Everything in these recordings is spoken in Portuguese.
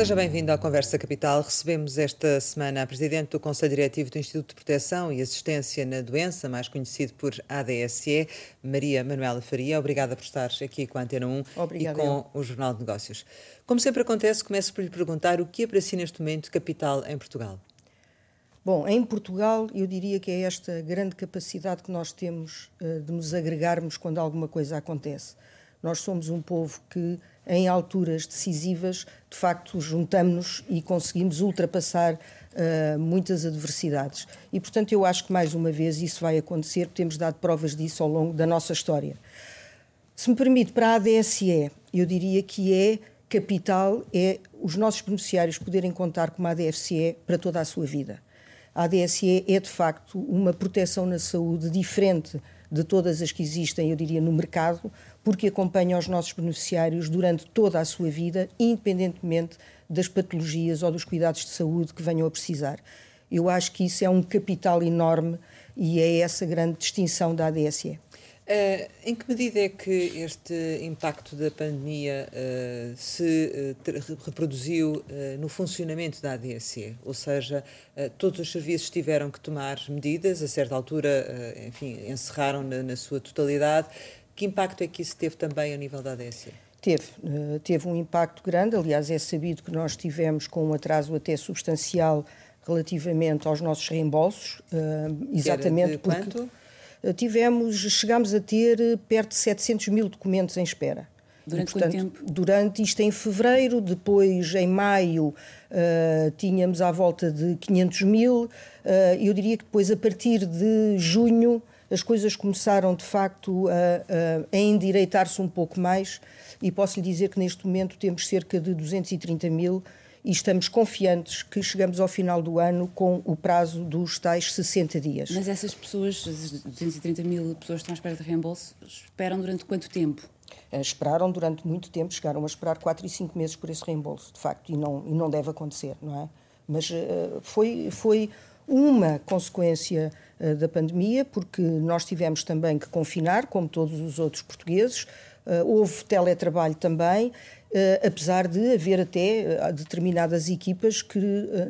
Seja bem-vindo à Conversa Capital. Recebemos esta semana a Presidente do Conselho Diretivo do Instituto de Proteção e Assistência na Doença, mais conhecido por ADSE, Maria Manuela Faria. Obrigada por estar aqui com a Antena 1 Obrigada, e com eu. o Jornal de Negócios. Como sempre acontece, começo por lhe perguntar o que é para si neste momento capital em Portugal? Bom, em Portugal, eu diria que é esta grande capacidade que nós temos uh, de nos agregarmos quando alguma coisa acontece. Nós somos um povo que em alturas decisivas, de facto, juntamos-nos e conseguimos ultrapassar uh, muitas adversidades. E, portanto, eu acho que mais uma vez isso vai acontecer, temos dado provas disso ao longo da nossa história. Se me permite, para a ADSE, eu diria que é capital, é os nossos beneficiários poderem contar com uma ADSE para toda a sua vida. A ADSE é, de facto, uma proteção na saúde diferente de todas as que existem, eu diria, no mercado, porque acompanha os nossos beneficiários durante toda a sua vida, independentemente das patologias ou dos cuidados de saúde que venham a precisar. Eu acho que isso é um capital enorme e é essa grande distinção da ADSE. Uh, em que medida é que este impacto da pandemia uh, se uh, reproduziu no funcionamento da ADSE? Ou seja, todos os serviços tiveram que tomar medidas, a certa altura, enfim, encerraram na, na, sua totalidade. Que impacto é que isso teve também a nível da ADSE? Teve, teve um impacto grande. Aliás, é sabido que nós tivemos com um atraso até substancial relativamente aos nossos reembolsos, exatamente porque. Quanto? Eh, tivemos, chegámos a ter eh, perto de 700 mil documentos em espera. Durante e, portanto, quanto tempo? Durante isto em fevereiro, depois em maio uh, tínhamos à volta de 500 mil. Uh, eu diria que depois, a partir de junho, as coisas começaram de facto a, a, a endireitar-se um pouco mais e posso lhe dizer que neste momento temos cerca de 230 mil e estamos confiantes que chegamos ao final do ano com o prazo dos tais 60 dias. Mas essas pessoas, as 230 mil pessoas que estão à espera de reembolso, esperam durante quanto tempo? Eh, esperaram durante muito tempo, chegaram a esperar 4 e 5 meses por esse reembolso, de facto, e não, e não deve acontecer, não é? Mas uh, foi, foi uma consequência uh, da pandemia, porque nós tivemos também que confinar, como todos os outros portugueses, uh, houve teletrabalho também, Uh, apesar de haver até determinadas equipas que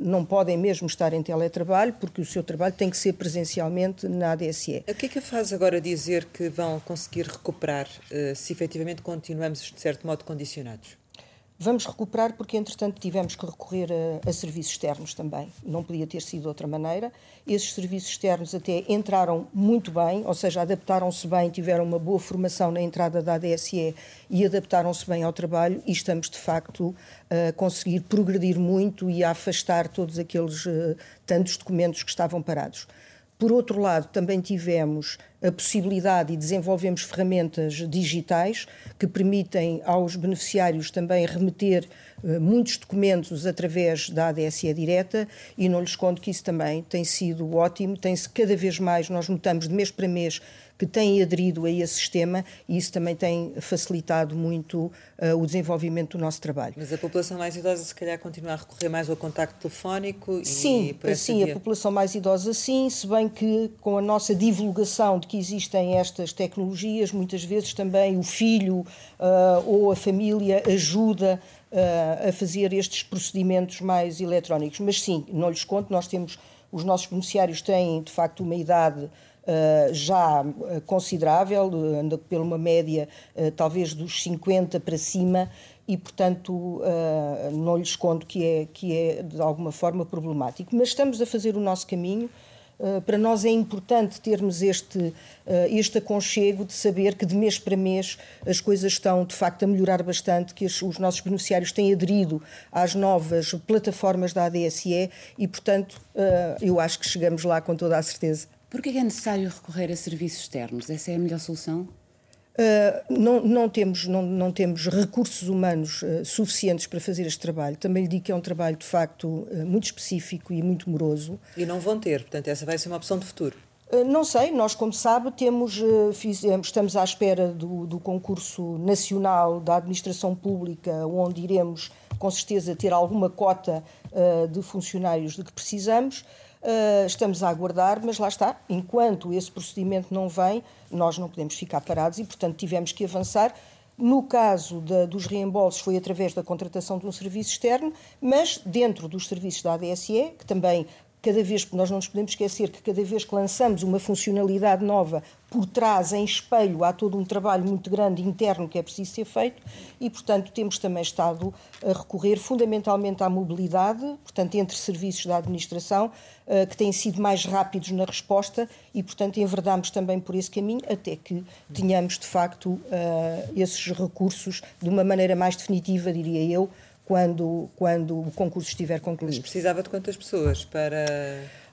não podem mesmo estar em teletrabalho, porque o seu trabalho tem que ser presencialmente na ADSE. O que é que faz agora dizer que vão conseguir recuperar se efetivamente continuamos, de certo modo, condicionados? Vamos recuperar porque, entretanto, tivemos que recorrer a, a, serviços externos também. Não podia ter sido de outra maneira. Esses serviços externos até entraram muito bem, ou seja, adaptaram-se bem, tiveram uma boa formação na entrada da ADSE e adaptaram-se bem ao trabalho e estamos, de facto, a conseguir progredir muito e a afastar todos aqueles uh, tantos documentos que estavam parados. Por outro lado, também tivemos a possibilidade e desenvolvemos ferramentas digitais que permitem aos beneficiários também remeter uh, muitos documentos através da ADSE direta e não lhes conto que isso também tem sido ótimo, tem-se cada vez mais, nós notamos de mês para mês que têm aderido a esse sistema e isso também tem facilitado muito uh, o desenvolvimento do nosso trabalho. Mas a população mais idosa se calhar continua a recorrer mais ao contacto telefónico? Sim, e sim, a população mais idosa sim, se bem que com a nossa divulgação de que existem estas tecnologias, muitas vezes também o filho uh, ou a família ajuda uh, a fazer estes procedimentos mais eletrónicos. Mas sim, não lhes conto, nós temos, os nossos beneficiários têm de facto uma idade Uh, já uh, considerável, anda pela uma média uh, talvez dos 50 para cima e, portanto, não lhes conto que é, que é de alguma forma problemático. Mas estamos a fazer o nosso caminho. para nós é importante termos este, este aconchego de saber que de mês para mês as coisas estão de facto a melhorar bastante, que os nossos beneficiários têm aderido às novas plataformas da ADSE e, portanto, eu acho que chegamos lá com toda a certeza. Por que é necessário recorrer a serviços externos? Essa é a melhor solução? Uh, não, não, temos, não, não, temos recursos humanos uh, suficientes para fazer este trabalho. Também lhe digo que é um trabalho, de facto, uh, muito específico e muito moroso. E não vão ter, portanto, essa vai ser uma opção de futuro. Não sei, nós, como sabe, temos, fizemos, estamos à espera do, do concurso nacional da administração pública, onde iremos, com certeza, ter alguma cota de funcionários de que precisamos. Uh, estamos a aguardar, mas lá está, enquanto esse procedimento não vem, nós não podemos ficar parados e, portanto, tivemos que avançar. No caso da, dos reembolsos, foi através da contratação de um serviço externo, mas dentro dos serviços da ADSE, que também cada vez, nós não nos podemos esquecer que cada vez que lançamos uma funcionalidade nova, por trás, em espelho, há todo um trabalho muito grande interno que é preciso ser feito e, portanto, temos também estado a recorrer fundamentalmente à mobilidade, portanto, entre serviços da administração, eh, que têm sido mais rápidos na resposta e, portanto, enverdamos também por esse caminho até que tenhamos, de facto, eh, esses recursos de uma maneira mais definitiva, diria eu, quando, quando o concurso estiver concluído. Mas precisava de quantas pessoas para.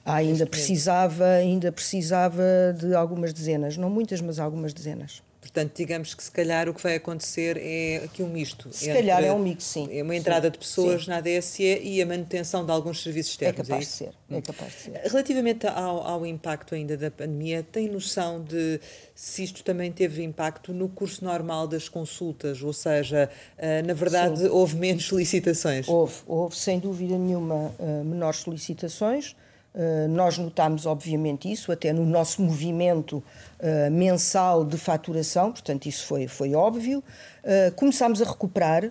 Ah, ainda precisava, ainda precisava de algumas dezenas, não muitas, mas algumas dezenas. Portanto, digamos que se calhar o que vai acontecer é aqui um misto. Se calhar é um mix, sim. É uma entrada sim, de pessoas sim. na ADSE e a manutenção de alguns serviços externos. É capaz é de ser. É capaz de ser. Relativamente ao, ao, impacto ainda da pandemia, tem noção de se isto também teve impacto no curso normal das consultas? Ou seja, eh, na verdade, sim. houve menos solicitações? Houve, houve sem dúvida nenhuma eh, menores solicitações nós notamos, obviamente, isso, até no nosso movimento uh, mensal de faturação, portanto, isso foi, foi óbvio. Uh, começámos a recuperar,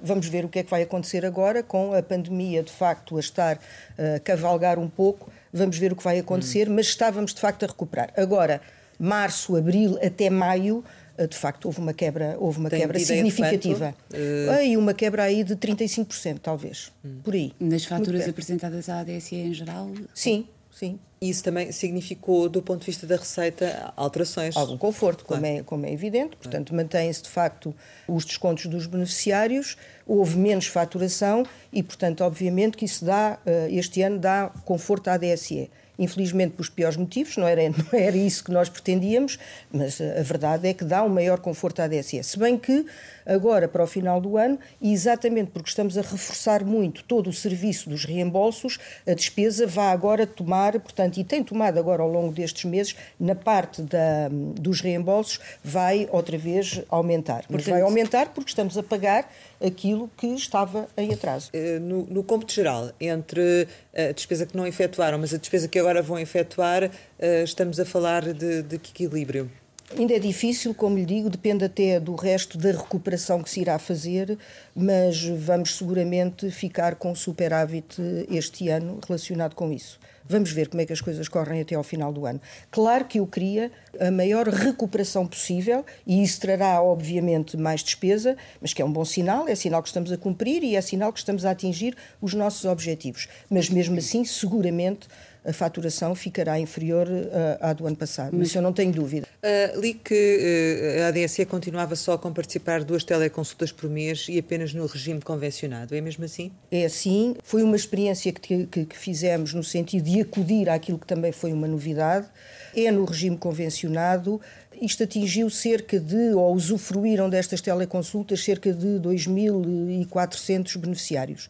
vamos ver o que é que vai acontecer agora, com a pandemia de facto a estar a cavalgar um pouco, vamos ver o que vai acontecer, hum. mas estávamos de facto a recuperar. Agora, março, abril até maio, eh, de facto houve uma quebra, houve uma quebra significativa. Uh... E uma quebra aí de 35%, talvez, hum. por aí. Nas faturas apresentadas à ADSE em geral? Sim, sim. Isso também significou, do ponto de vista da receita, alterações? Algum conforto, claro. como, é, como é evidente. Portanto, mantém-se de facto os descontos dos beneficiários, houve menos faturação e, portanto, obviamente que isso dá, eh, este ano dá conforto à ADSE infelizmente pelos piores motivos, não era, não era isso que nós pretendíamos, mas a verdade é que dá um maior conforto à DSE. Se bem que agora, para o final do ano, e exatamente porque estamos a reforçar muito todo o serviço dos reembolsos, a despesa vai agora tomar, portanto, e tem tomado agora ao longo destes meses, na parte da, dos reembolsos, vai outra vez aumentar. Mas portanto, vai aumentar porque estamos a pagar aquilo que estava em atraso. Eh, no, no cômputo geral, entre a despesa que não efetuaram, mas a despesa que agora vão efetuar, eh, estamos a falar de, de que equilíbrio? Ainda é difícil, como lhe digo, depende até do resto da recuperação que se irá fazer, mas vamos seguramente ficar com superávit este ano relacionado com isso. Vamos ver como é que as coisas correm até ao final do ano. Claro que eu queria a maior recuperação possível e isso trará, obviamente, mais despesa, mas que é um bom sinal, é sinal que estamos a cumprir e é sinal que estamos a atingir os nossos objetivos. Mas mesmo assim, seguramente, a faturação ficará inferior uh, à do ano passado. Mas isso eu não tenho dúvida. Uh, li que uh, a ADSE continuava só com participar duas teleconsultas por mês e apenas no regime convencionado. É mesmo assim? É assim. Foi uma experiência que, que, que fizemos no sentido de acudir àquilo que também foi uma novidade. É no regime convencionado isto atingiu cerca de, ou usufruíram destas teleconsultas, cerca de 2.400 beneficiários.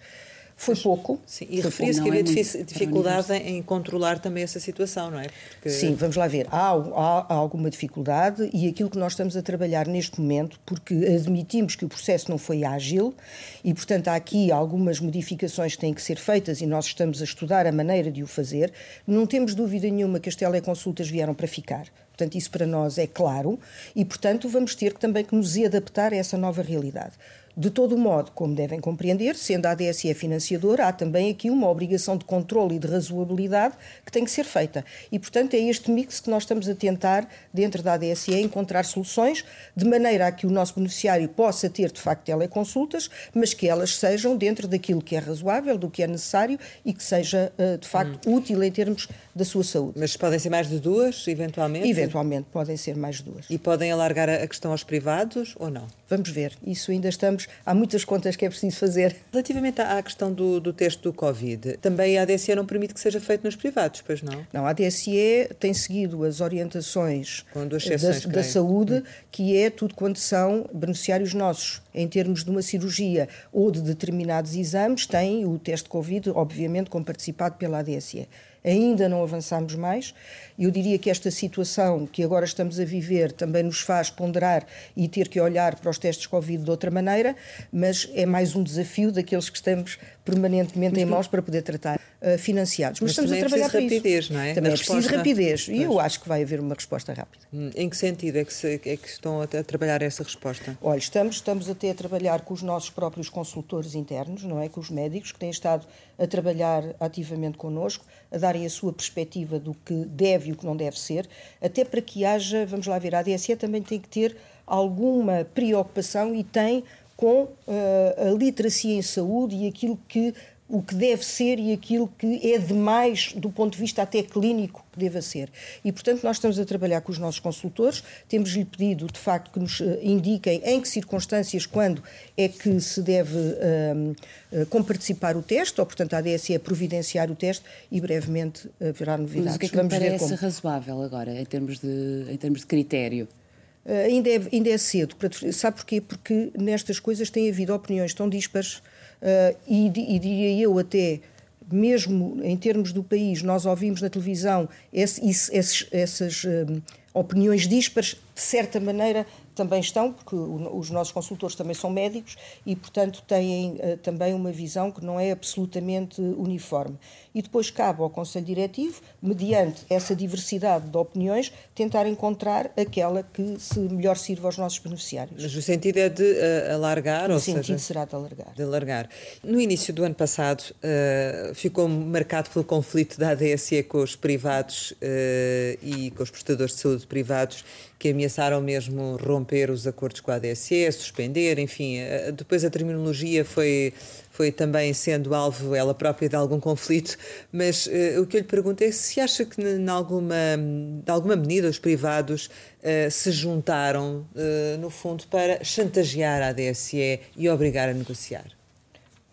Foi pouco. Sim, e referia-se que havia é dificuldade em controlar também essa situação, não é? Porque... Sim, vamos lá ver. Há, há, há, alguma dificuldade e aquilo que nós estamos a trabalhar neste momento, porque admitimos que o processo não foi ágil e, portanto, há aqui algumas modificações que têm que ser feitas e nós estamos a estudar a maneira de o fazer. Não temos dúvida nenhuma que as teleconsultas vieram para ficar. Portanto, isso para nós é claro e, portanto, vamos ter também que nos adaptar a essa nova realidade. De todo modo, como devem compreender, sendo a ADSE financiadora, há também aqui uma obrigação de controle e de razoabilidade que tem que ser feita. E, portanto, é este mix que nós estamos a tentar, dentro da ADSE, encontrar soluções de maneira a que o nosso beneficiário possa ter, de facto, teleconsultas, mas que elas sejam dentro daquilo que é razoável, do que é necessário e que seja, eh, de facto, hum. útil em termos da sua saúde. Mas podem ser mais de duas, eventualmente? Eventualmente, podem ser mais de duas. E podem alargar a questão aos privados ou não? Vamos ver. Isso ainda estamos há muitas contas que é preciso fazer. Relativamente à questão do, do teste do Covid, também a ADSE não permite que seja feito nos privados, pois não? Não, a ADSE tem seguido as orientações da, da, saúde, hum. que é tudo quanto são beneficiários nossos em termos de uma cirurgia ou de determinados exames, têm o teste Covid, obviamente, como participado pela ADSE ainda não avançamos mais. Eu diria que esta situação que agora estamos a viver também nos faz ponderar e ter que olhar para os testes Covid de outra maneira, mas é mais um desafio daqueles que estamos permanentemente mas, em mãos para poder tratar uh, financiados. Mas, mas estamos a é trabalhar para rapidez, isso. Não é? Também é preciso rapidez e eu acho que vai haver uma resposta rápida. Hum, em que sentido é que, se, é que estão a, a, trabalhar essa resposta? Olha, estamos, estamos até a trabalhar com os nossos próprios consultores internos, não é? Com os médicos que têm estado a trabalhar ativamente connosco, a darem a sua perspectiva do que deve e o que não deve ser, até para que haja, vamos lá ver, a ADSE também tem que ter alguma preocupação e tem com uh, a literacia em saúde e aquilo que o que deve ser e aquilo que é demais do ponto de vista até clínico que deva ser. E, portanto, nós estamos a trabalhar com os nossos consultores, temos-lhe pedido, de facto, que nos eh, indiquem em que circunstâncias, quando é que se deve um, eh, comparticipar o teste, ou, portanto, a ADSE é providenciar o teste e brevemente haverá novidades. Mas o que é que Vamos parece razoável agora, em termos de, em termos de critério? Uh, ainda, é, ainda é cedo. Para, sabe porquê? Porque nestas coisas tem havido opiniões tão dispares Uh, e, e diria eu até mesmo em termos do país, nós ouvimos na televisão esse, esses, essas um, opiniões dispares, de certa maneira também estão, porque os nossos consultores também são médicos e, portanto, têm uh, também uma visão que não é absolutamente uniforme. E depois cabe ao Conselho Diretivo, mediante essa diversidade de opiniões, tentar encontrar aquela que se melhor sirva aos nossos beneficiários. Mas o sentido é de uh, alargar? O sentido seja, será de alargar. De alargar. No início do ano passado, uh, ficou marcado pelo conflito da ADSE com os privados e com os prestadores de saúde privados que ameaçaram mesmo romper os acordos com a ADSE, suspender, enfim, depois a terminologia foi, foi também sendo alvo ela própria de algum conflito, mas uh, o que eu lhe pergunto é se acha que, em alguma, de alguma medida, os privados uh, se juntaram, uh, no fundo, para chantagear a ADSE e obrigar a negociar.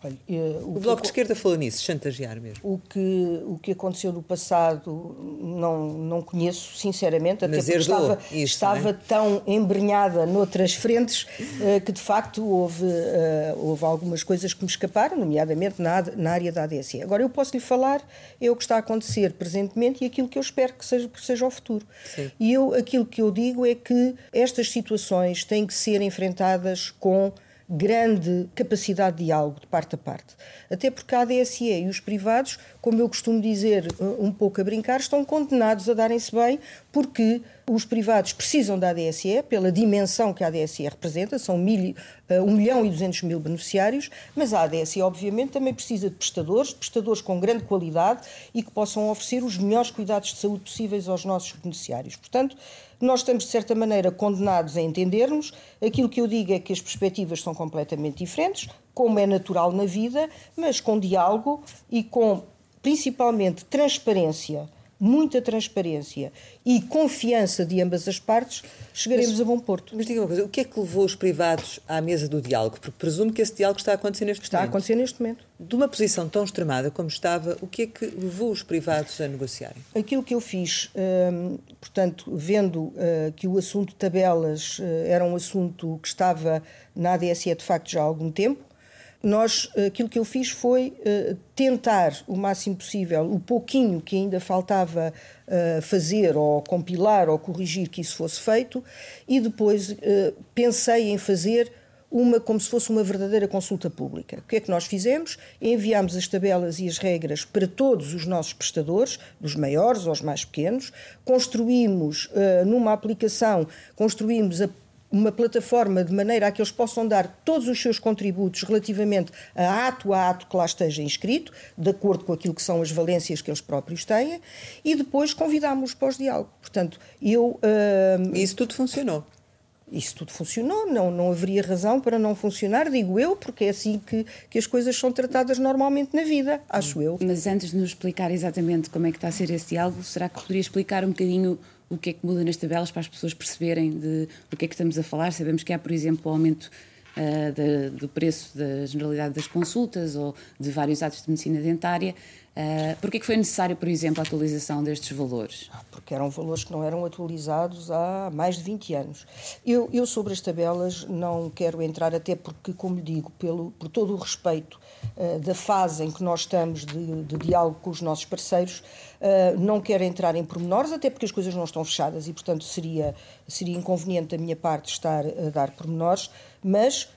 Olha, eh, o, o Bloco de Esquerda falou nisso, chantagear mesmo. O que, o que aconteceu no passado não, não conheço, sinceramente, até Mas porque estava, isso, estava é? tão embrenhada noutras frentes uh, que, de facto, houve, uh, houve algumas coisas que me escaparam, nomeadamente na, na área da ADSE. Agora, eu posso lhe falar é o que está a acontecer presentemente e aquilo que eu espero que seja, que seja o futuro. Sim. E eu, aquilo que eu digo é que estas situações têm que ser enfrentadas com grande capacidade de diálogo de parte a parte. Até porque a ADSE e os privados, como eu costumo dizer um pouco a brincar, estão condenados a darem-se bem porque os privados precisam da ADSE pela dimensão que a ADSE representa, são mil, 1 uh, milhão e 200 mil beneficiários, mas a ADSE, obviamente, também precisa de prestadores, prestadores com grande qualidade e que possam oferecer os melhores cuidados de saúde possíveis aos nossos beneficiários. Portanto, nós estamos, de certa maneira, condenados a entendermos. Aquilo que eu digo é que as perspectivas são completamente diferentes, como é natural na vida, mas com diálogo e com, principalmente, transparência muita transparência e confiança de ambas as partes, chegaremos mas, a bom porto. Mas diga uma coisa, o que é que levou os privados à mesa do diálogo? Porque presumo que esse diálogo está a acontecer neste está momento. Está a acontecer neste momento. De uma posição tão extremada como estava, o que é que levou os privados a negociarem? Aquilo que eu fiz, hum, portanto, vendo uh, que o assunto de tabelas uh, era um assunto que estava na ADSE de facto já há algum tempo, nós, aquilo que eu fiz foi uh, tentar o máximo possível, o pouquinho que ainda faltava uh, fazer, ou compilar, ou corrigir que isso fosse feito, e depois uh, pensei em fazer uma como se fosse uma verdadeira consulta pública. O que é que nós fizemos? Enviámos as tabelas e as regras para todos os nossos prestadores, dos maiores aos mais pequenos, construímos numa aplicação, construímos a uma plataforma de maneira a que eles possam dar todos os seus contributos relativamente a ato a ato que lá esteja inscrito, de acordo com aquilo que são as valências que eles próprios têm, e depois convidámos para os diálogo. Portanto, eu. Uh, Isso tudo funcionou. Isso tudo funcionou, não, não haveria razão para não funcionar, digo eu, porque é assim que, que as coisas são tratadas normalmente na vida, acho eu. Mas antes de nos explicar exatamente como é que está a ser esse diálogo, será que poderia explicar um bocadinho o que é que muda nas tabelas para as pessoas perceberem de, do que é que estamos a falar. Sabemos que há, por exemplo, o aumento uh, do preço da generalidade das consultas ou de vários atos de medicina dentária. Uh, Porquê que foi necessário, por exemplo, a atualização destes valores? Ah, porque eram valores que não eram atualizados há mais de 20 anos. Eu, eu sobre as tabelas não quero entrar, até porque, como lhe digo, pelo, por todo o respeito uh, da fase em que nós estamos de, de diálogo com os nossos parceiros, uh, não quero entrar em pormenores, até porque as coisas não estão fechadas e, portanto, seria, seria inconveniente da minha parte estar a dar pormenores, mas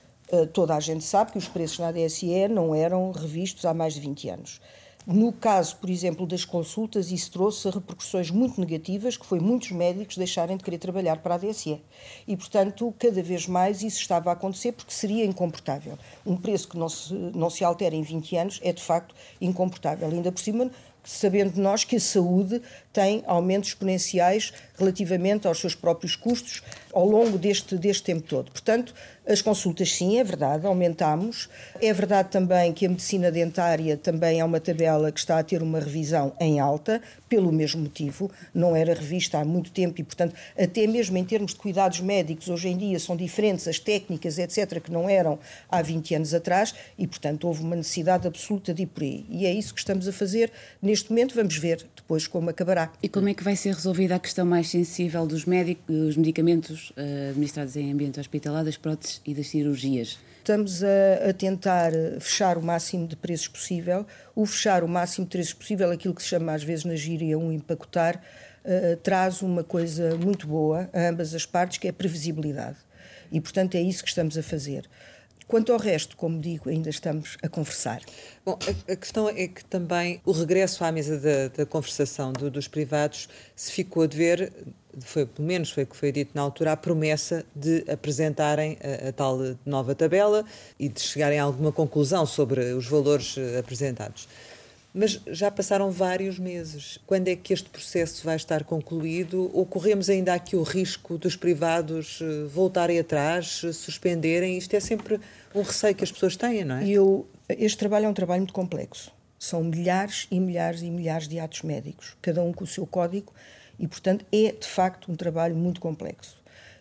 toda a gente sabe que os preços na DSE não eram revistos há mais de 20 anos. No caso, por exemplo, das consultas, isso trouxe repercussões muito negativas, que foi muitos médicos deixarem de querer trabalhar para a DSE. E, portanto, cada vez mais isso estava a acontecer porque seria incomportável. Um preço que não se, não se altera em 20 anos é, de facto, incomportável. Ainda por cima, sabendo nós que a saúde tem aumentos exponenciais relativamente aos seus próprios custos ao longo deste, deste tempo todo. Portanto, as consultas, sim, é verdade, aumentamos. É verdade também que a medicina dentária também é uma tabela que está a ter uma revisão em alta, pelo mesmo motivo. Não era revista há muito tempo e, portanto, até mesmo em termos de cuidados médicos, hoje em dia são diferentes as técnicas, etc., que não eram há 20 anos atrás e, portanto, houve uma necessidade absoluta de ir por aí. E é isso que estamos a fazer neste momento. Vamos ver depois como acabará. E como é que vai ser resolvida a questão mais sensível dos, médicos, dos medicamentos uh, administrados em ambiente hospitalar, das próteses e das cirurgias? Estamos a, a, tentar fechar o máximo de preços possível. O fechar o máximo de preços possível, aquilo que se chama às vezes na gíria um empacotar, uh, traz uma coisa muito boa a ambas as partes, que é a previsibilidade. E, portanto, é isso que estamos a fazer. Quanto ao resto, como digo, ainda estamos a conversar. Bom, a, a questão é que também o regresso à mesa da, da conversação do, dos privados se ficou a dever, foi, pelo menos foi o que foi dito na altura, a promessa de apresentarem a, a, tal nova tabela e de chegarem a alguma conclusão sobre os valores eh, apresentados. Mas já passaram vários meses. Quando é que este processo vai estar concluído? Ou corremos ainda aqui o risco dos privados eh, voltarem atrás, eh, suspenderem? Isto é sempre um receio que as pessoas têm, não é? Eu, este trabalho é um trabalho muito complexo. São milhares e milhares e milhares de atos médicos, cada um com o seu código, e, portanto, é de facto um trabalho muito complexo.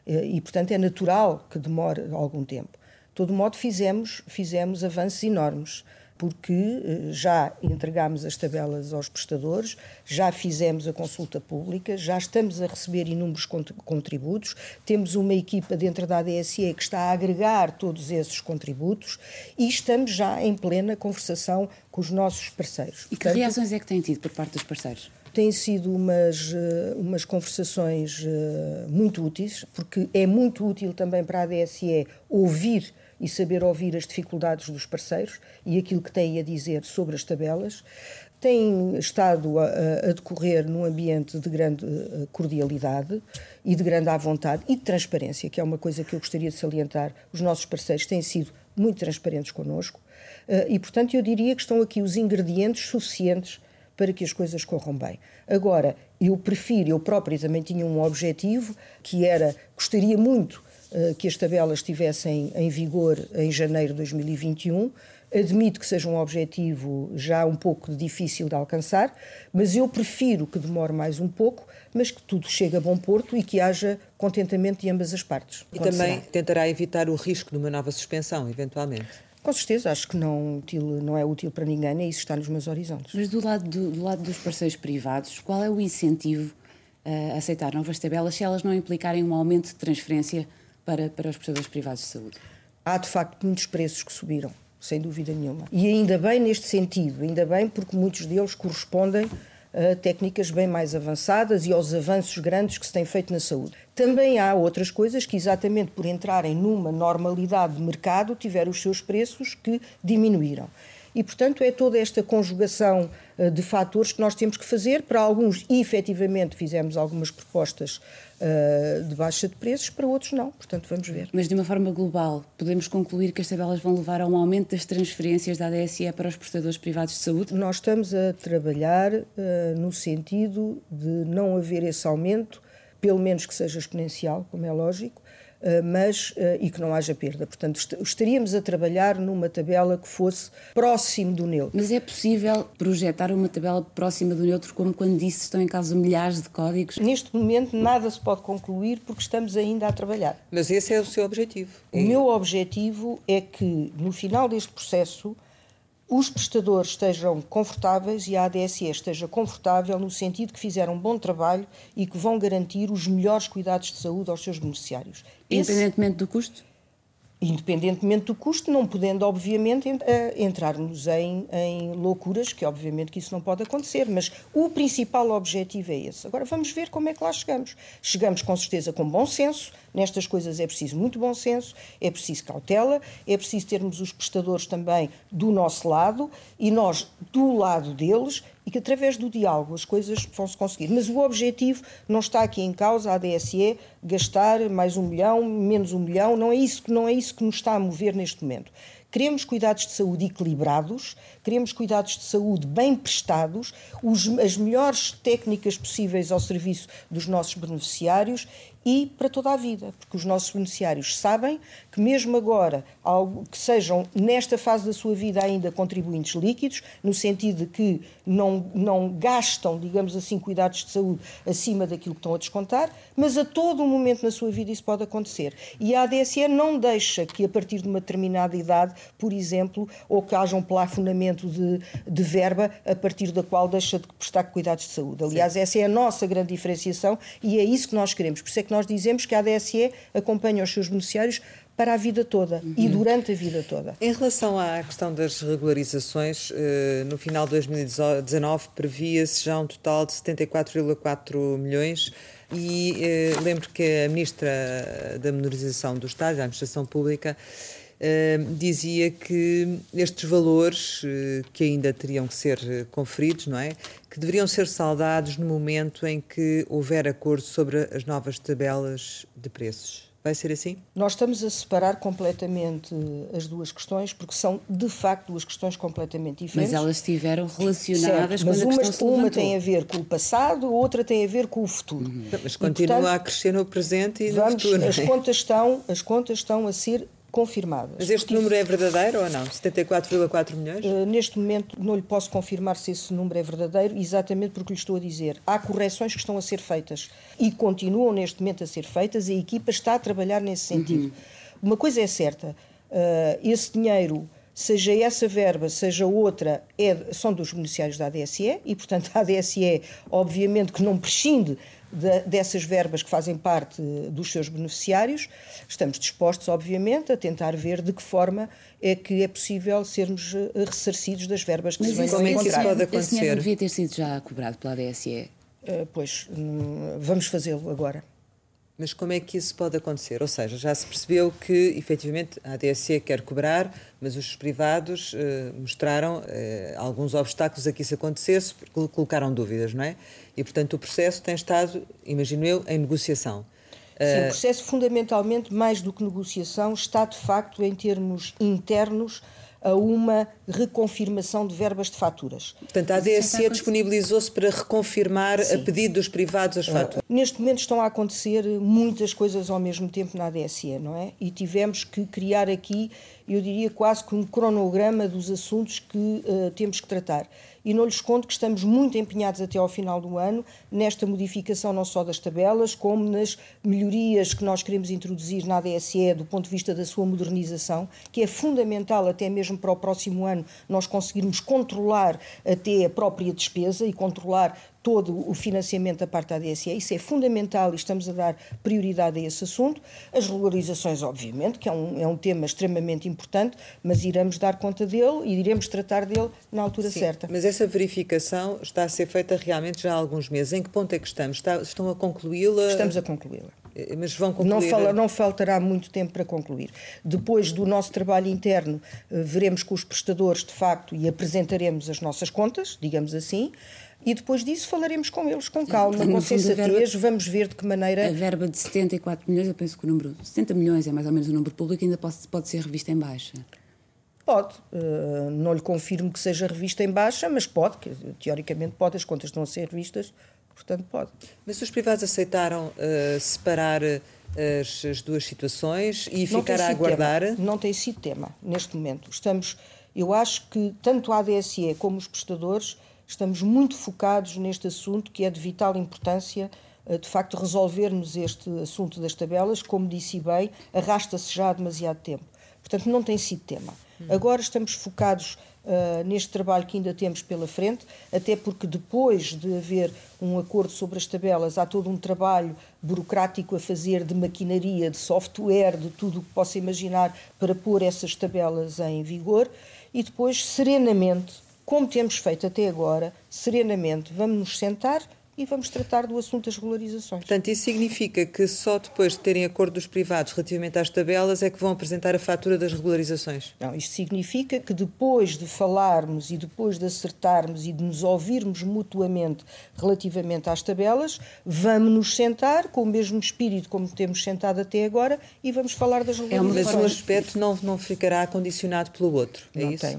Eh, e, portanto, é natural que demore algum tempo. De todo modo, fizemos, fizemos avanços enormes porque eh, já entregámos as tabelas aos prestadores, já fizemos a consulta pública, já estamos a receber inúmeros contributos, temos uma equipa dentro da ADSE que está a agregar todos esses contributos e estamos já em plena conversação com os nossos parceiros. E que Portanto, reações é que têm tido por parte dos parceiros? Têm sido umas, eh, umas conversações eh, muito úteis, porque é muito útil também para a ADSE ouvir e saber ouvir as dificuldades dos parceiros e aquilo que têm a dizer sobre as tabelas. Tem estado a, a decorrer num ambiente de grande eh, cordialidade e de grande à vontade e de transparência, que é uma coisa que eu gostaria de salientar. Os nossos parceiros têm sido muito transparentes connosco e, portanto, eu diria que estão aqui os ingredientes suficientes para que as coisas corram bem. Agora, eu prefiro, eu próprio também tinha um objetivo que era, gostaria muito eh, que as tabelas estivessem em vigor em janeiro de 2021. Admito que seja um objetivo já um pouco difícil de alcançar, mas eu prefiro que demore mais um pouco, mas que tudo chegue a bom porto e que haja contentamento de ambas as partes. E também tentará evitar o risco de uma nova suspensão, eventualmente. Com certeza, acho que não, não é útil para ninguém, nem isso está nos meus horizontes. Mas do lado, do, do lado dos parceiros privados, qual é o incentivo a aceitar novas tabelas se elas não implicarem um aumento de transferência para, para os prestadores privados de saúde? Há, de facto, muitos preços que subiram, sem dúvida nenhuma. E ainda bem neste sentido, ainda bem porque muitos deles correspondem a técnicas bem mais avançadas e aos avanços grandes que se têm feito na saúde. Também há outras coisas que, exatamente por entrarem numa normalidade de mercado, tiveram os seus preços que diminuíram. E, portanto, é toda esta conjugação uh, de fatores que nós temos que fazer. Para alguns, efetivamente, fizemos algumas propostas uh, de baixa de preços, para outros não. Portanto, vamos ver. Mas, de uma forma global, podemos concluir que as tabelas vão levar a um aumento das transferências da ADSE para os prestadores privados de saúde? Nós estamos a trabalhar uh, no sentido de não haver esse aumento, pelo menos que seja exponencial, como é lógico, eh, mas eh, e que não haja perda. Portanto, estaríamos a trabalhar numa tabela que fosse próximo do neutro. Mas é possível projetar uma tabela próxima do neutro, como quando disse estão em causa milhares de códigos? Neste momento nada se pode concluir porque estamos ainda a trabalhar. Mas esse é o seu objetivo? O meu objetivo é que no final deste processo os prestadores estejam confortáveis e a ADSE esteja confortável no sentido que fizeram um bom trabalho e que vão garantir os melhores cuidados de saúde aos seus beneficiários. Independentemente Esse... do custo? Independentemente do custo, não podendo, obviamente, eh, entrarmos em, em, loucuras, que obviamente que isso não pode acontecer, mas o principal objetivo é esse. Agora vamos ver como é que lá chegamos. Chegamos com certeza com bom senso, nestas coisas é preciso muito bom senso, é preciso cautela, é preciso termos os prestadores também do nosso lado e nós do lado deles e que através do diálogo as coisas vão-se conseguir. Mas o objetivo não está aqui em causa, a DSE, gastar mais um milhão, menos um milhão, não é isso, não é isso que nos está a mover neste momento. Queremos cuidados de saúde equilibrados, queremos cuidados de saúde bem prestados, os, as melhores técnicas possíveis ao serviço dos nossos beneficiários e para toda a vida, porque os nossos beneficiários sabem que, mesmo agora, que sejam nesta fase da sua vida ainda contribuintes líquidos, no sentido de que não, não gastam, digamos assim, cuidados de saúde acima daquilo que estão a descontar, mas a todo momento na sua vida isso pode acontecer. E a ADSE não deixa que, a partir de uma determinada idade, por exemplo, ou que haja um plafonamento de, de verba a partir da qual deixa de prestar cuidados de saúde. Aliás, Sim. essa é a nossa grande diferenciação e é isso que nós queremos. Por isso é que nós dizemos que a ADSE acompanha os seus beneficiários para a vida toda uhum. e durante a vida toda. Em relação à questão das regularizações, eh, no final de 2019 previa-se já um total de 74,4 milhões e eh, lembro que a Ministra da Menorização do Estado, da Administração Pública, Uh, dizia que estes valores uh, que ainda teriam que ser conferidos, não é? Que deveriam ser saldados no momento em que houver acordo sobre as novas tabelas de preços. Vai ser assim? Nós estamos a separar completamente as duas questões, porque são, de facto, duas questões completamente diferentes. Mas elas estiveram relacionadas certo, mas quando a questão uma, uma tem a ver com o passado, outra tem a ver com o futuro. Uhum. Mas continua e, portanto, a crescer no presente e vamos, no futuro. As, é? contas estão, as contas estão a ser confirmadas. Mas este número é verdadeiro ou não? 74,4 milhões? Uh, neste momento não lhe posso confirmar se esse número é verdadeiro, exatamente porque lhe estou a dizer. Há correções que estão a ser feitas e continuam neste momento a ser feitas, a equipa está a trabalhar nesse sentido. Uhum. Uma coisa é certa, uh, esse dinheiro seja essa verba, seja outra, é, são dos beneficiários da ADSE e, portanto, a ADSE, obviamente, que não prescinde de, dessas verbas que fazem parte dos seus beneficiários. Estamos dispostos, obviamente, a tentar ver de que forma é que é possível sermos eh, ressarcidos das verbas que Mas se vêm como é que isso pode acontecer? Esse dinheiro devia ter sido já cobrado pela DSE? Uh, eh, pois, hum, vamos fazê-lo agora. Mas como é que isso pode acontecer? Ou seja, já se percebeu que, efetivamente, a ADSE quer cobrar, mas os privados eh, mostraram eh, alguns obstáculos a que isso acontecesse, porque colocaram dúvidas, não é? E, portanto, o processo tem estado, imagino eu, em negociação. Sim, o eh, processo, fundamentalmente, mais do que negociação, está, de facto, em termos internos, a uma reconfirmação de verbas de faturas. Portanto, a ADSE disponibilizou-se para reconfirmar Sim. a pedido dos privados as faturas. Uh, neste momento estão a acontecer muitas coisas ao mesmo tempo na ADSE, não é? E tivemos que criar aqui, eu diria quase que um cronograma dos assuntos que uh, temos que tratar. E não lhes conto que estamos muito empenhados até ao final do ano nesta modificação não só das tabelas, como nas melhorias que nós queremos introduzir na ADSE do ponto de vista da sua modernização, que é fundamental até mesmo para o próximo ano nós conseguirmos controlar até a própria despesa e controlar todo o financiamento da parte da ADSE. Isso é fundamental e estamos a dar prioridade a esse assunto. As regularizações, obviamente, que é um, é um tema extremamente importante, mas iremos dar conta dele e iremos tratar dele na altura Sim, certa. Mas essa verificação está a ser feita realmente já há alguns meses. Em que ponto é que estamos? Está, estão a concluí-la? Estamos a concluí-la. Eh, mas vão concluir... Não, fala, não faltará muito tempo para concluir. Depois do nosso trabalho interno, eh, veremos com os prestadores, de facto, e apresentaremos as nossas contas, digamos assim, e depois disso falaremos com eles com calma, com sensatez, vamos ver de que maneira. A verba de 74 milhões, eu penso que o número. 70 milhões é mais ou menos o número público, ainda pode, pode ser revista em baixa. Pode. Uh, não lhe confirmo que seja revista em baixa, mas pode, que, teoricamente pode, as contas estão a ser revistas, portanto pode. Mas os privados aceitaram uh, separar eh, as, as, duas situações e não ficar a aguardar? Tema. Não tem sido tema neste momento. Estamos, eu acho que tanto a ADSE como os prestadores estamos muito focados neste assunto que é de vital importância eh, de facto resolvermos este assunto das tabelas, como disse bem, arrasta-se já há demasiado tempo. Portanto, não tem sido tema. Agora estamos focados uh, neste trabalho que ainda temos pela frente, até porque depois de haver um acordo sobre as tabelas, há todo um trabalho burocrático a fazer de maquinaria, de software, de tudo o que possa imaginar para pôr essas tabelas em vigor e depois, serenamente, como temos feito até agora, serenamente, vamos nos sentar e vamos tratar do assunto das regularizações. Portanto, isso significa que só depois de terem acordo dos privados relativamente às tabelas é que vão apresentar a fatura das regularizações? Não, isto significa que depois de falarmos e depois de acertarmos e de nos ouvirmos mutuamente relativamente às tabelas, vamos nos sentar com o mesmo espírito como temos sentado até agora e vamos falar das regularizações. Mas um aspecto não, não ficará condicionado pelo outro, é não isso? Tem,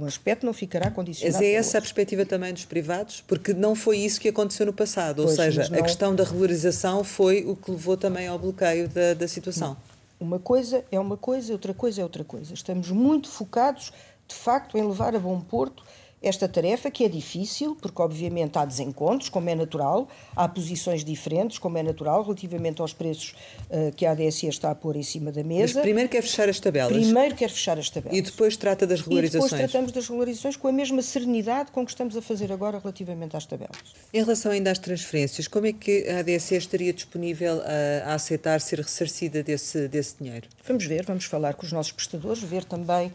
um aspecto não ficará condicionado Mas é essa a perspectiva também dos privados? Porque não foi isso que aconteceu no passado. Pois, Ou seja, não... a questão da regularização foi o que levou também ao bloqueio da, da situação. Uma coisa é uma coisa, outra coisa é outra coisa. Estamos muito focados, de facto, em levar a bom porto esta tarefa, que é difícil, porque obviamente há desencontros, como é natural, há posições diferentes, como é natural, relativamente aos preços uh, que a ADSE está a pôr em cima da mesa. Mas primeiro quer fechar as tabelas. Primeiro quer fechar as tabelas. E depois trata das regularizações. E depois tratamos das regularizações com a mesma serenidade com que estamos a fazer agora relativamente às tabelas. Em relação ainda às transferências, como é que a ADSE estaria disponível a, a aceitar ser ressarcida desse, desse dinheiro? Vamos ver, vamos falar com os nossos prestadores, ver também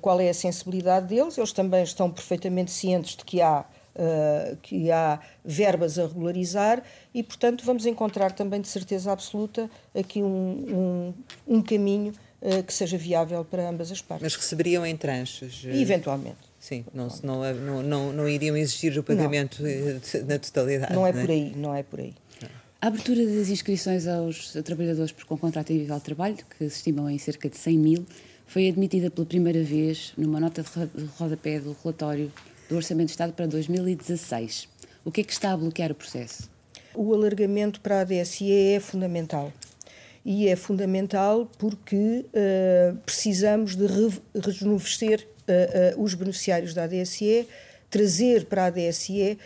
qual é a sensibilidade deles. Eles também estão perfeitamente cientes de que há, uh, que há verbas a regularizar e, portanto, vamos encontrar também, de certeza absoluta, aqui um, um, um caminho uh, que seja viável para ambas as partes. Mas receberiam em tranches? Eventualmente. Sim, não, não, não, não, não iriam exigir o pagamento não. na totalidade. Não é, não é por aí, não é por aí. A abertura das inscrições aos trabalhadores com contrato em nível de trabalho, que se estimam em cerca de 100 mil, foi admitida pela primeira vez numa nota de rodapé do relatório do Orçamento de Estado para 2016. O que é que está a bloquear o processo? O alargamento para a ADSE é fundamental. E é fundamental porque uh, precisamos de rejuvenescer uh, uh, os beneficiários da ADSE, trazer para a ADSE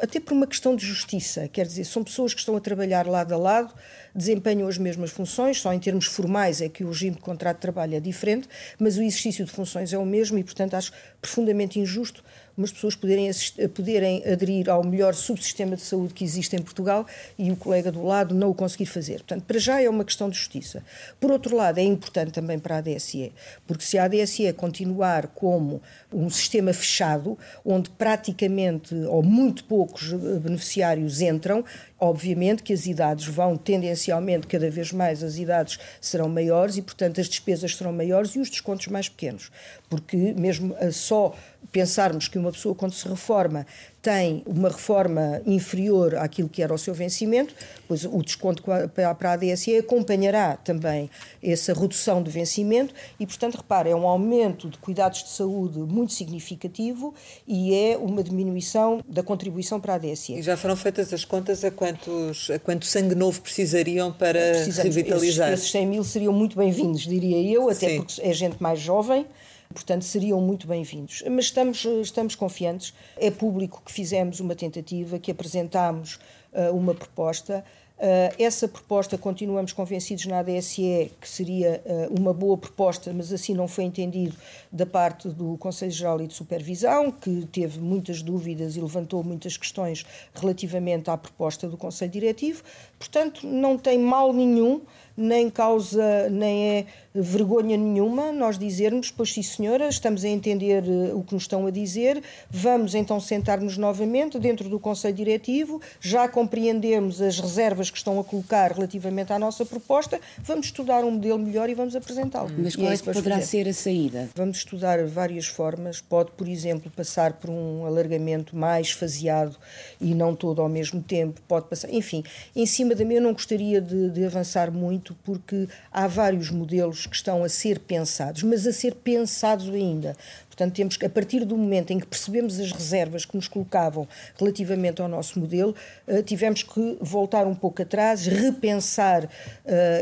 até por uma questão de justiça, quer dizer, são pessoas que estão a trabalhar lado a lado, desempenham as mesmas funções, só em termos formais é que o regime de contrato de trabalho é diferente, mas o exercício de funções é o mesmo e, portanto, acho profundamente injusto umas pessoas poderem, poderem aderir ao melhor subsistema de saúde que existe em Portugal e o colega do lado não o conseguir fazer. Portanto, para já é uma questão de justiça. Por outro lado, é importante também para a ADSE, porque se a ADSE continuar como um sistema fechado, onde praticamente ou muito poucos beneficiários entram, obviamente que as idades vão tendencialmente cada vez mais as idades serão maiores e portanto as despesas serão maiores e os descontos mais pequenos. Porque mesmo eh, só pensarmos que uma pessoa, quando se reforma, tem uma reforma inferior àquilo que era o seu vencimento, pois o desconto para a ADSE acompanhará também essa redução de vencimento e, portanto, repare, é um aumento de cuidados de saúde muito significativo e é uma diminuição da contribuição para a ADSE. E já foram feitas as contas a quantos, a quanto sangue novo precisariam para revitalizar? Esses, esses 100 mil seriam muito bem-vindos, diria eu, até Sim. porque é gente mais jovem, Portanto, seriam muito bem-vindos. Mas estamos, estamos confiantes. É público que fizemos uma tentativa, que apresentámos uh, uma proposta. Uh, essa proposta continuamos convencidos na ADSE que seria uh, uma boa proposta, mas assim não foi entendido da parte do Conselho Geral e de Supervisão, que teve muitas dúvidas e levantou muitas questões relativamente à proposta do Conselho Diretivo. Portanto, não tem mal nenhum nem causa, nem é vergonha nenhuma nós dizermos, pois sim senhora, estamos a entender eh, o que nos estão a dizer, vamos então sentar-nos novamente dentro do Conselho Diretivo, já compreendemos as reservas que estão a colocar relativamente à nossa proposta, vamos estudar um modelo melhor e vamos apresentá-lo. Mas qual é, é que poderá fazer. ser a saída? Vamos estudar várias formas, pode, por exemplo, passar por um alargamento mais faseado e não todo ao mesmo tempo, pode passar, enfim, em cima da minha eu não gostaria de, de avançar muito, porque há vários modelos que estão a ser pensados, mas a ser pensados ainda. Portanto, temos que, a partir do momento em que percebemos as reservas que nos colocavam relativamente ao nosso modelo, uh, tivemos que voltar um pouco atrás, repensar uh,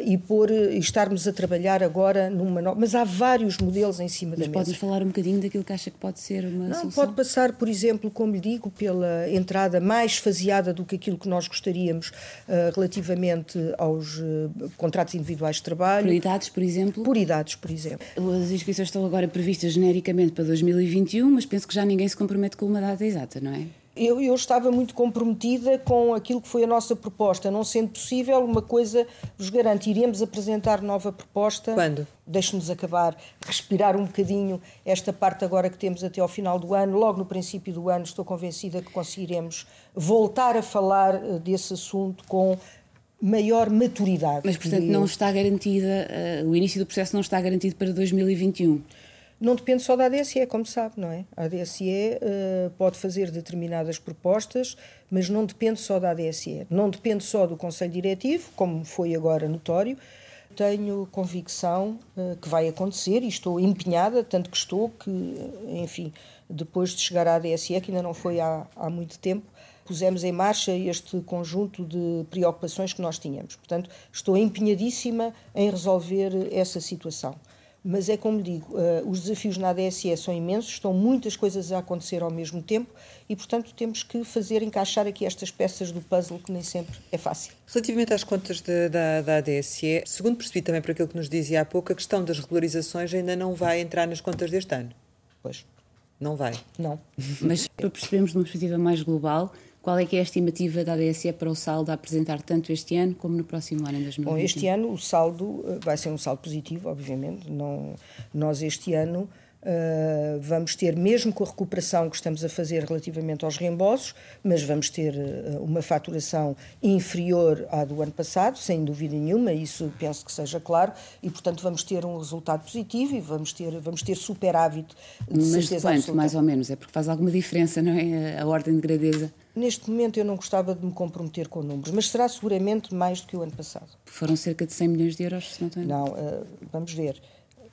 e pôr e estarmos a trabalhar agora numa nova. Mas há vários modelos em cima Mas da mesa. Pode-nos falar um bocadinho daquilo que acha que pode ser uma Não, solução? Pode passar, por exemplo, como lhe digo, pela entrada mais faseada do que aquilo que nós gostaríamos relativamente aos contratos individuais de trabalho. Por idades, por exemplo? Por idades, por exemplo. As inscrições estão agora previstas genericamente para 2021, mas penso que já ninguém se compromete com uma data exata, não é? Eu, eu, estava muito comprometida com aquilo que foi a nossa proposta. Não sendo possível, uma coisa vos garanto: iremos apresentar nova proposta. Quando? Deixe-nos acabar, respirar um bocadinho esta parte agora que temos até ao final do ano. Logo no princípio do ano, estou convencida que conseguiremos voltar a falar eh, desse assunto com maior maturidade. Mas, portanto, não está garantida, uh, o início do processo não está garantido para 2021 não depende só da ADSE, como sabe, não é? A ADSE uh, pode fazer determinadas propostas, mas não depende só da ADSE. Não depende só do Conselho Diretivo, como foi agora notório. Tenho convicção uh, que vai acontecer e estou empenhada, tanto que estou que, enfim, depois de chegar à ADSE, que ainda não foi há, há muito tempo, pusemos em marcha este conjunto de preocupações que nós tínhamos. Portanto, estou empenhadíssima em resolver essa situação mas é como digo, uh, os desafios na ADSE são imensos, estão muitas coisas a acontecer ao mesmo tempo e, portanto, temos que fazer encaixar aqui estas peças do puzzle que nem sempre é fácil. Relativamente às contas de, da, da ADSE, segundo percebi também por aquilo que nos dizia há pouco, a questão das regularizações ainda não vai entrar nas contas deste ano. Pois. Não vai? Não. Mas para percebermos de uma perspectiva mais global, qual é que é a estimativa da ADSE para o saldo a apresentar tanto este ano como no próximo ano, em 2020? Bom, este ano o saldo eh, vai ser um saldo positivo, obviamente. Não, nós este ano Uh, vamos ter, mesmo com a recuperação que estamos a fazer relativamente aos reembolsos, mas vamos ter uh, uma faturação inferior à do ano passado, sem dúvida nenhuma, isso penso que seja claro, e portanto vamos ter um resultado positivo e vamos ter, vamos ter superávit de mas certeza quanto, absoluta. mais ou menos? É porque faz alguma diferença, não é? A ordem de grandeza. Neste momento eu não gostava de me comprometer com números, mas será seguramente mais do que o ano passado. Foram cerca de 100 milhões de euros, se não estou Não, uh, vamos ver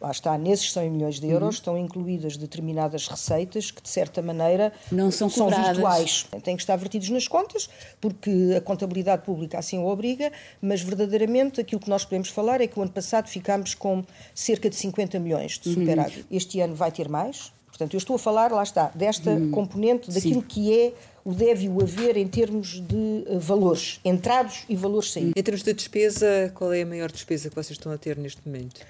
lá está, nesses 100 milhões de euros uhum. estão incluídas determinadas receitas que, de certa maneira, não são, são cobradas. virtuais. Têm que estar vertidos nas contas, porque a contabilidade pública assim o obriga, mas verdadeiramente aquilo que nós podemos falar é que o ano passado ficámos com cerca de 50 milhões de superávit. Uhum. Este ano vai ter mais. Portanto, eu estou a falar, lá está, desta uhum. componente, daquilo Sim. que é o deve o haver em termos de uh, valores entrados e valores saídos. Em termos de despesa, qual é a maior despesa que vocês estão a ter neste momento?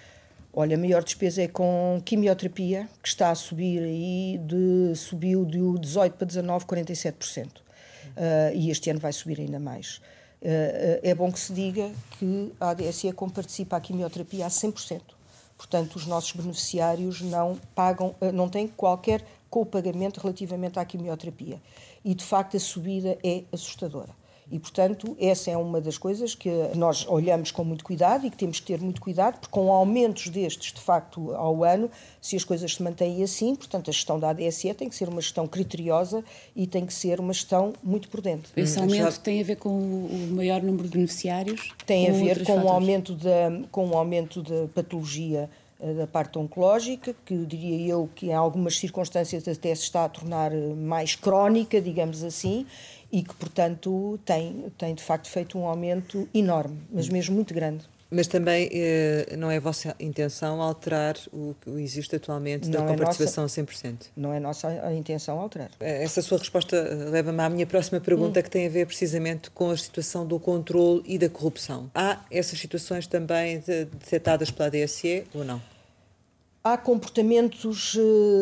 Olha, a maior despesa é com quimioterapia, que está a subir aí, de, subiu de 18 para 19, 47%. Uh, e este ano vai subir ainda mais. Uh, é bom que se diga que a ADSE participa à quimioterapia a 100%. Portanto, os nossos beneficiários não pagam, não têm qualquer copagamento relativamente à quimioterapia. E, de facto, a subida é assustadora. E, portanto, essa é uma das coisas que nós olhamos com muito cuidado e que temos que ter muito cuidado, porque com aumentos destes, de facto, ao ano, se as coisas se mantêm assim, portanto, a gestão da ADSE tem que ser uma gestão criteriosa e tem que ser uma gestão muito prudente. Esse aumento tem a ver com o maior número de beneficiários? Tem a ver com o, aumento da, com o aumento da patologia da parte oncológica, que diria eu que em algumas circunstâncias até se está a tornar eh, mais crónica, digamos assim, e que, portanto, tem, tem de facto feito um aumento enorme, mas mesmo muito grande. Mas também eh, não é a vossa intenção alterar o que existe atualmente não da é participação nossa, a 100%? Não é nossa a intenção alterar. Eh, essa sua resposta eh, leva-me à minha próxima pergunta, hum. que tem a ver precisamente com a situação do controle e da corrupção. Há essas situações também de, detectadas pela DSE ou não? Há comportamentos,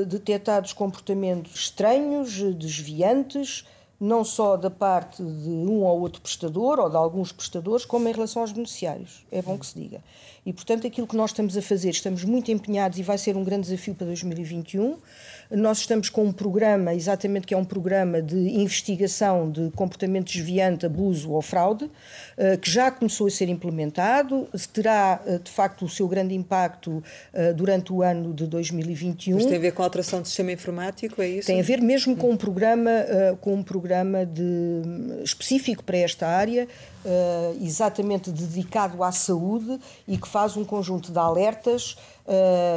detectados comportamentos estranhos, desviantes, não só da parte de um ou outro prestador ou de alguns prestadores, como em relação aos beneficiários. É bom que se diga. E, portanto, aquilo que nós estamos a fazer, estamos muito empenhados e vai ser um grande desafio para 2021. Nós estamos com um programa, exatamente que é um programa de investigação de comportamento desviante, abuso ou fraude, eh, que já começou a ser implementado, terá eh, de facto o seu grande impacto eh, durante o ano de 2021. Mas tem a ver com a alteração do sistema informático, é isso? Tem a ver mesmo com um programa, com um programa de, específico para esta área, exatamente dedicado à saúde e que faz um conjunto de alertas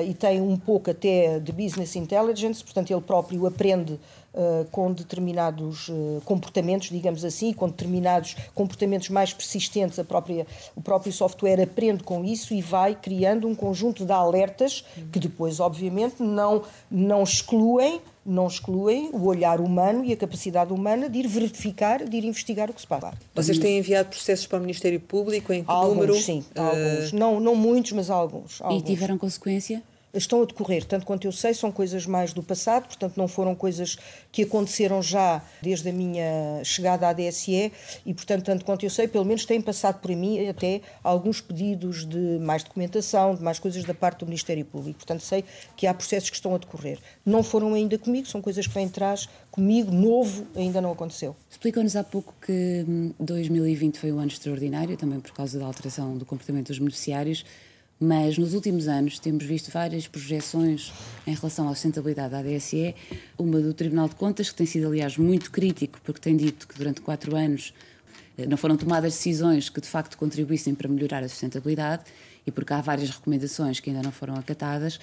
e tem um pouco até de business intelligence, portanto, ele próprio aprende Uh, com determinados uh, comportamentos, digamos assim, com determinados comportamentos mais persistentes, a própria, o próprio software aprende com isso e vai criando um conjunto de alertas que depois, obviamente, não, não excluem não excluem o olhar humano e a capacidade humana de ir verificar, de ir investigar o que se passa. Vocês têm enviado processos para o Ministério Público em que alguns, número? Sim, uh... alguns. Não, não muitos, mas alguns, alguns. E tiveram consequência? Estão a decorrer. Tanto quanto eu sei, são coisas mais do passado, portanto, não foram coisas que aconteceram já desde a minha chegada à DSE e, portanto, tanto quanto eu sei, pelo menos têm passado por mim até alguns pedidos de mais documentação, de mais coisas da parte do Ministério Público. Portanto, sei que há processos que estão a decorrer. Não foram ainda comigo, são coisas que vêm atrás comigo, novo, ainda não aconteceu. Explicou-nos há pouco que 2020 hum, foi um ano extraordinário, também por causa da alteração do comportamento dos beneficiários. Mas nos últimos anos temos visto várias projeções em relação à sustentabilidade da ADSE, uma do Tribunal de Contas, que tem sido, aliás, muito crítico, porque tem dito que durante quatro anos eh, não foram tomadas decisões que de facto contribuíssem para melhorar a sustentabilidade e porque há várias recomendações que ainda não foram acatadas.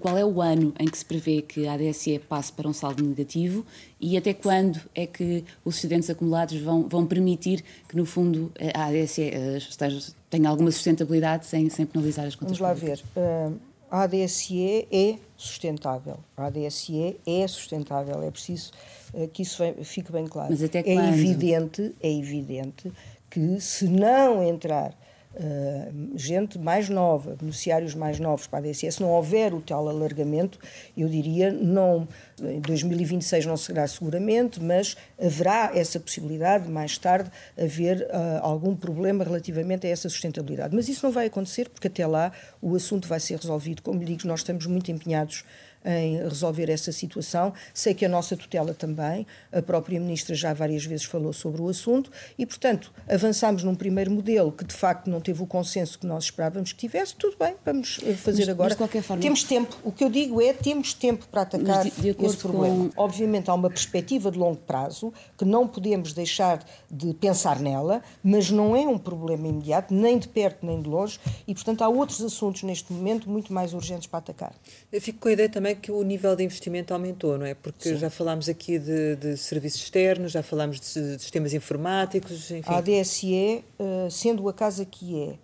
Qual é o ano em que se prevê que a ADSE passe para um saldo negativo e até quando é que os excedentes acumulados vão, vão permitir que, no fundo, a ADSE eh, esteja, tenha alguma sustentabilidade sem, sem penalizar as contas Vamos lá públicas? ver. Uh, a ADSE é sustentável. A ADSE é sustentável. É preciso uh, que isso fique bem claro. Mas até é quando? evidente, é evidente que se não entrar Uh, gente mais nova, beneficiários mais novos para a DSS, se não houver o tal alargamento, eu diria, não, em 2026 não será seguramente, mas haverá essa possibilidade de mais tarde haver uh, algum problema relativamente a essa sustentabilidade. Mas isso não vai acontecer porque até lá o assunto vai ser resolvido. Como lhe digo, nós estamos muito empenhados em resolver essa situação. Sei que a nossa tutela também, a própria Ministra já várias vezes falou sobre o assunto e, portanto, avançámos num primeiro modelo que de facto não teve o consenso que nós esperávamos que tivesse. Tudo bem, vamos eh, fazer mas, agora. Mas de qualquer forma... Temos tempo. O que eu digo é temos tempo para atacar de, de esse problema. Com... Obviamente há uma perspectiva de longo prazo que não podemos deixar de pensar nela, mas não é um problema imediato, nem de perto nem de longe, e portanto há outros assuntos neste momento muito mais urgentes para atacar. Eu fico com a ideia também que o nível de investimento aumentou, não é? Porque Sim. já falámos aqui de, de, serviços externos, já falámos de, de sistemas informáticos, enfim. A ADSE, eh, sendo a casa que é,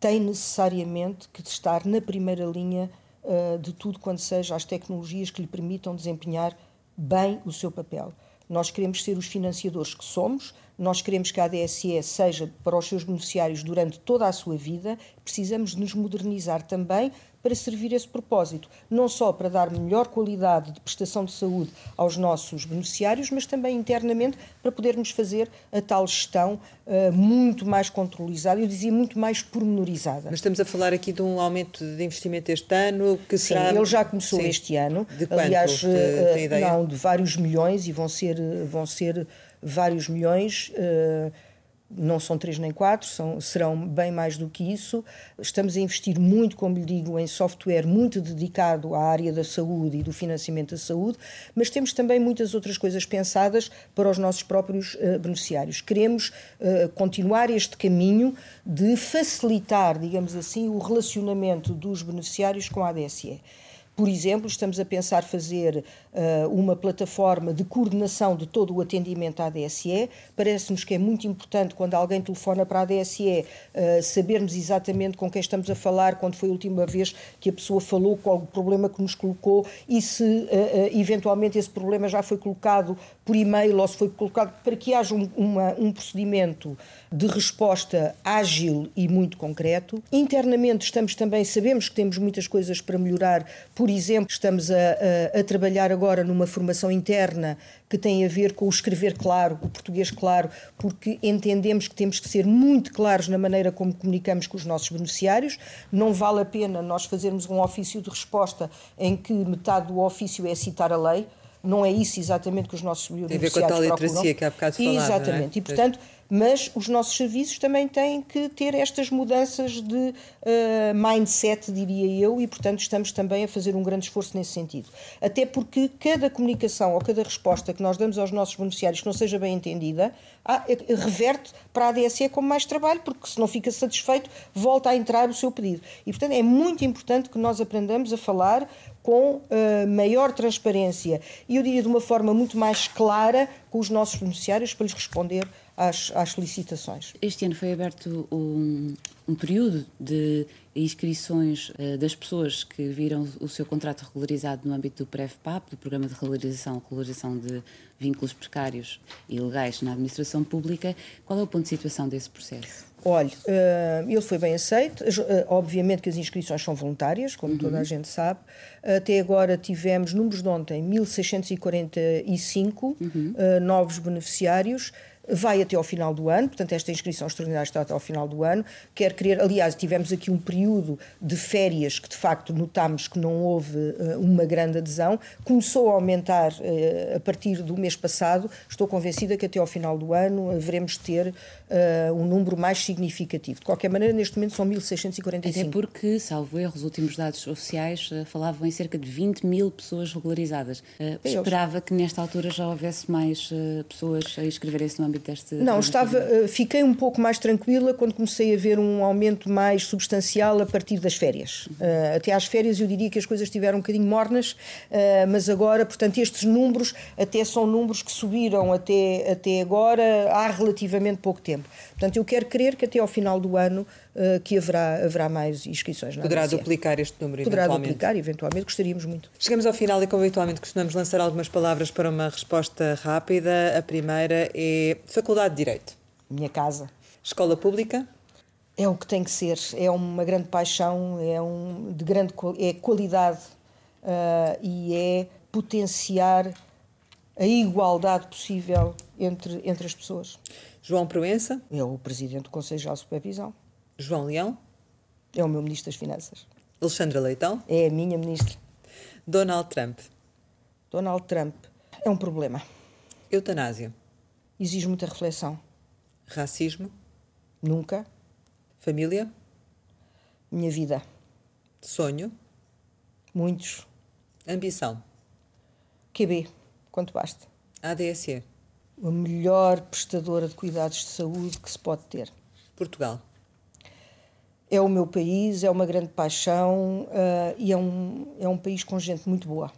tem necessariamente que estar na primeira linha eh, de tudo quanto seja as tecnologias que lhe permitam desempenhar bem o seu papel. Nós queremos ser os financiadores que somos, nós queremos que a ADSE seja para os seus beneficiários durante toda a sua vida, precisamos nos modernizar também para servir esse propósito, não só para dar melhor qualidade de prestação de saúde aos nossos beneficiários, mas também internamente para podermos fazer a tal gestão uh, muito mais controlizada, eu dizia muito mais pormenorizada. Mas estamos a falar aqui de um aumento de investimento este ano, que será... Sim, ele já começou Sim. este ano. De quanto? Aliás, de, uh, não, de vários milhões e vão ser, vão ser vários milhões. Uh, não são três nem quatro, são, serão bem mais do que isso. Estamos a investir muito, como lhe digo, em software muito dedicado à área da saúde e do financiamento da saúde, mas temos também muitas outras coisas pensadas para os nossos próprios uh, beneficiários. Queremos uh, continuar este caminho de facilitar, digamos assim, o relacionamento dos beneficiários com a ADSE. Por exemplo, estamos a pensar fazer uma plataforma de coordenação de todo o atendimento à DSE. Parece-nos que é muito importante, quando alguém telefona para a DSE, uh, sabermos exatamente com quem estamos a falar, quando foi a última vez que a pessoa falou, qual o problema que nos colocou e se uh, eventualmente esse problema já foi colocado por e-mail ou se foi colocado, para que haja um, uma, um procedimento de resposta ágil e muito concreto. Internamente estamos também, sabemos que temos muitas coisas para melhorar, por exemplo, estamos a, a, a trabalhar agora numa formação interna que tem a ver com o escrever claro, o português claro, porque entendemos que temos que ser muito claros na maneira como comunicamos com os nossos beneficiários. Não vale a pena nós fazermos um ofício de resposta em que metade do ofício é citar a lei não é isso exatamente que os nossos beneficiários procuram. Tem a ver com a tal literacia que há bocado falaram, Exatamente. É? E, portanto, mas os nossos serviços também têm que ter estas mudanças de uh, mindset, diria eu, e portanto estamos também a fazer um grande esforço nesse sentido. Até porque cada comunicação ou cada resposta que nós damos aos nossos beneficiários que não seja bem entendida, ah, reverte para a ADSE como mais trabalho, porque se não fica satisfeito, volta a entrar o seu pedido. E portanto é muito importante que nós aprendamos a falar com uh, maior transparência e eu diria de uma forma muito mais clara com os nossos beneficiários para lhes responder às, às solicitações. Este ano foi aberto um, um período de inscrições uh, das pessoas que viram o seu contrato regularizado no âmbito do PREV-PAP, do Programa de Regularização, Regularização de Vínculos Precários e Legais na Administração Pública. Qual é o ponto de situação desse processo? Olha, uh, ele foi bem aceito. Uh, obviamente que as inscrições são voluntárias, como uhum. toda a gente sabe. Até agora tivemos, números de ontem, 1.645 uhum. uh, novos beneficiários vai até ao final do ano, portanto, esta inscrição extraordinária está até ao final do ano. Quer querer, aliás, tivemos aqui um período de férias que de facto notámos que não houve uh, uma grande adesão, começou a aumentar uh, a partir do mês passado. Estou convencida que até ao final do ano haveremos ter uh, um número mais significativo. De qualquer maneira, neste momento são 1.645. Até porque, salvo erro, os últimos dados oficiais falavam em cerca de 20 mil pessoas regularizadas. esperava que nesta altura já houvesse mais pessoas a inscreverem-se no âmbito âmbito deste. Não, estava, eh, fiquei um pouco mais tranquila quando comecei a ver um aumento mais substancial a partir das férias. Uh, até às férias eu diria que as coisas estiveram um bocadinho mornas, uh, mas agora, portanto, estes números até são números que subiram até, até agora há relativamente pouco tempo. Portanto, eu quero crer que até ao final do ano uh, que haverá, haverá mais inscrições. Poderá duplicar este número Poderá eventualmente. duplicar, eventualmente, gostaríamos muito. Chegamos ao final e, como habitualmente, costumamos lançar algumas palavras para uma resposta rápida. A primeira é Faculdade de Direito. Minha casa. Escola Pública. É o que tem que ser. É uma grande paixão, é um, de grande é qualidade uh, e é potenciar a igualdade possível entre, entre as pessoas. João Proença. É o Presidente do Conselho de Supervisão. João Leão. É o meu Ministro das Finanças. Alexandra Leitão. É a minha Ministra. Donald Trump. Donald Trump é um problema. Eutanásia. Exige muita reflexão. Racismo. Nunca. Família. Minha vida. Sonho. Muitos. Ambição. QB. Quanto basta. ADSE. A melhor prestadora de cuidados de saúde que se pode ter. Portugal. É o meu país, é uma grande paixão uh, e é um, é um país com gente muito boa.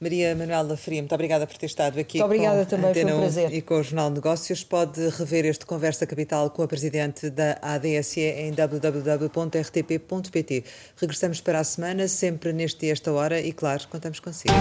Maria Manuela Faria, muito obrigada por ter estado aqui. Muito obrigada também, foi um prazer. E com o Jornal de Negócios. Pode rever este Conversa Capital com a Presidente da ADSE em www.rtp.pt. Regressamos para a semana, sempre neste e esta hora, e claro, contamos consigo.